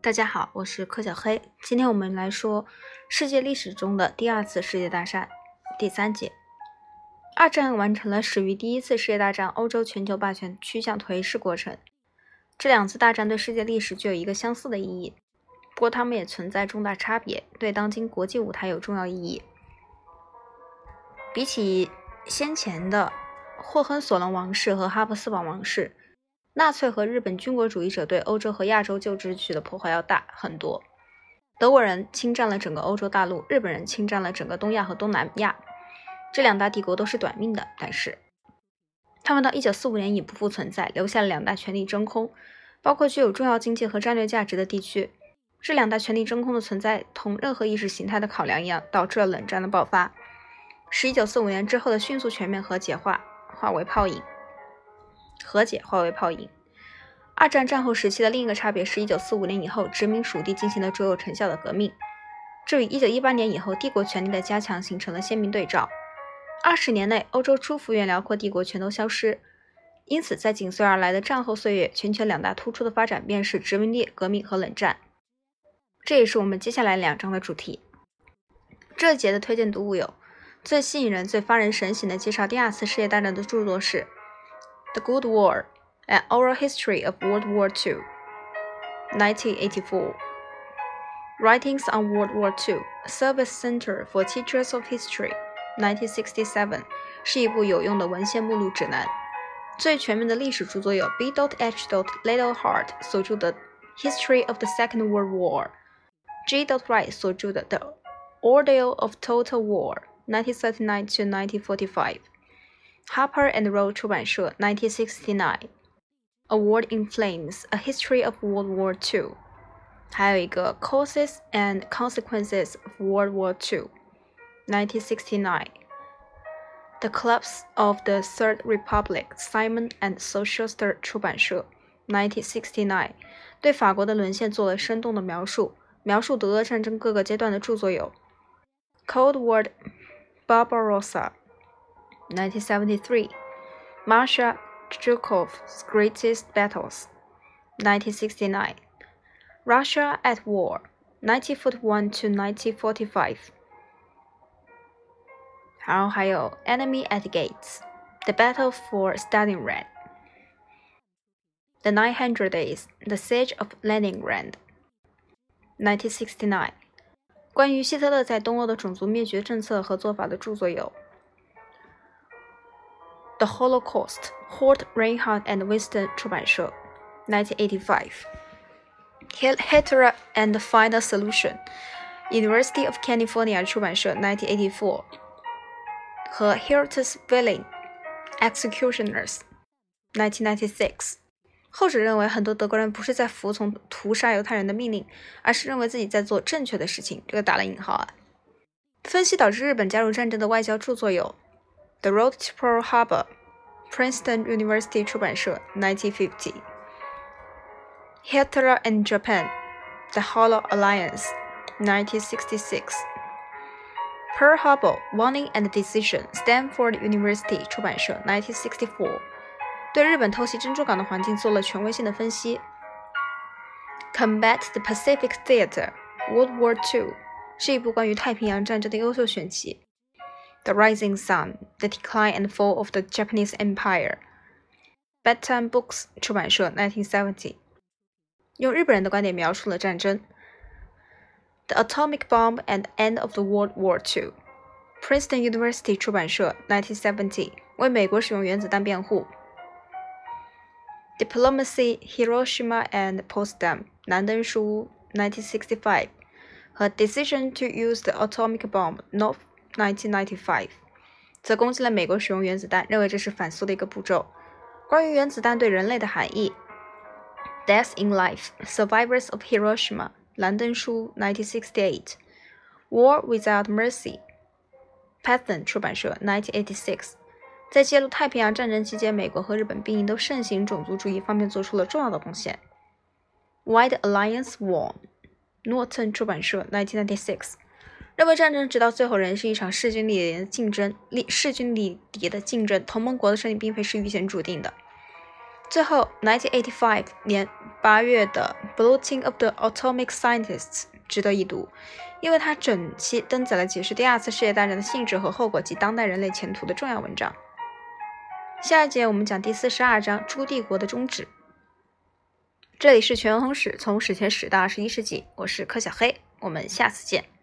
大家好，我是柯小黑。今天我们来说世界历史中的第二次世界大战第三节。二战完成了始于第一次世界大战欧洲全球霸权趋向颓势过程。这两次大战对世界历史具有一个相似的意义，不过它们也存在重大差别，对当今国际舞台有重要意义。比起先前的霍亨索伦王室和哈布斯堡王室。纳粹和日本军国主义者对欧洲和亚洲旧秩序的破坏要大很多。德国人侵占了整个欧洲大陆，日本人侵占了整个东亚和东南亚。这两大帝国都是短命的，但是他们到1945年已不复存在，留下了两大权力真空，包括具有重要经济和战略价值的地区。这两大权力真空的存在，同任何意识形态的考量一样，导致了冷战的爆发，使1945年之后的迅速全面和解化化为泡影。和解化为泡影。二战战后时期的另一个差别是，一九四五年以后，殖民属地进行了卓有成效的革命，这与一九一八年以后帝国权力的加强形成了鲜明对照。二十年内，欧洲初幅员辽阔帝国全都消失，因此，在紧随而来的战后岁月，全球两大突出的发展便是殖民地革命和冷战。这也是我们接下来两章的主题。这一节的推荐读物有：最吸引人、最发人深省的介绍第二次世界大战的著作是。The Good War, An Oral History of World War II, 1984. Writings on World War II, Service Center for Teachers of History, 1967. 是一部有用的文献目录指南。最全面的历史著作有 B.H. Liddell Hart 所著的《History of the Second World War》，G. Wright 所著的《The Ordeal of Total War》（1939 to 1945）。Harper and Row 出版社1969。《A World in Flames: A History of World War II》，还有一个《Causes and Consequences of World War II》，1969。The Collapse of the Third Republic, Simon and Schuster 出版社，1969，对法国的沦陷做了生动的描述，描述德俄战争各个阶段的著作有《Cold War Barbarossa》1973. Marshal Zhukov's Greatest Battles, 1969. Russia at War, 1941 to enemy at the Gates, the Battle for Stalingrad》，《The 900 Days, the Siege of Leningrad. Leningrad》，1969。关于希特勒在东欧的种族灭绝政策和做法的著作有《the Holocaust, Holt Rinehart and Winston 出版社 1985. Hitler and the Final Solution, University of California 出版社 1984. 和 Hitler's Willing, Executioners 1996. 后者认为，很多德国人不是在服从屠杀犹太人的命令，而是认为自己在做正确的事情。这个打了引号啊。分析导致日本加入战争的外交著作有 The Road to Pearl Harbor, Princeton University 出版社，1950。Hitler and Japan, The Hollow Alliance, 1966. Pearl Harbor, Warning and Decision, Stanford University 出版社，1964。对日本偷袭珍珠港的环境做了权威性的分析。Combat the Pacific Theater, World War II 是一部关于太平洋战争的优秀选集。 the Rising Sun: The Decline and Fall of the Japanese Empire, Empire。Bedtime Books 出版社1970，用日本人的观点描述了战争。The Atomic Bomb and End of the World War II, Princeton University 出版社1970，为美国使用原子弹辩护。Diplomacy Hiroshima and Potsdam 兰登书1965和 Decision to Use the Atomic Bomb North. 1995，则攻击了美国使用原子弹，认为这是反苏的一个步骤。关于原子弹对人类的含义，《Death in Life: Survivors of Hiroshima》兰登书1968，《War Without Mercy》Pathan 出版社1986，在揭露太平洋战争期间美国和日本兵营都盛行种族主义方面做出了重要的贡献。《Why the Alliance Won》Norton 出版社1996。认为战争直到最后仍是一场势均力敌的竞争，力势均力敌的竞争，同盟国的胜利并非是预先注定的。最后，1985年八月的《Bulletin of the Atomic Scientists》值得一读，因为它整期登载了解释第二次世界大战的性质和后果及当代人类前途的重要文章。下一节我们讲第四十二章诸帝国的终止。这里是全文通史，从史前史到二十一世纪，我是柯小黑，我们下次见。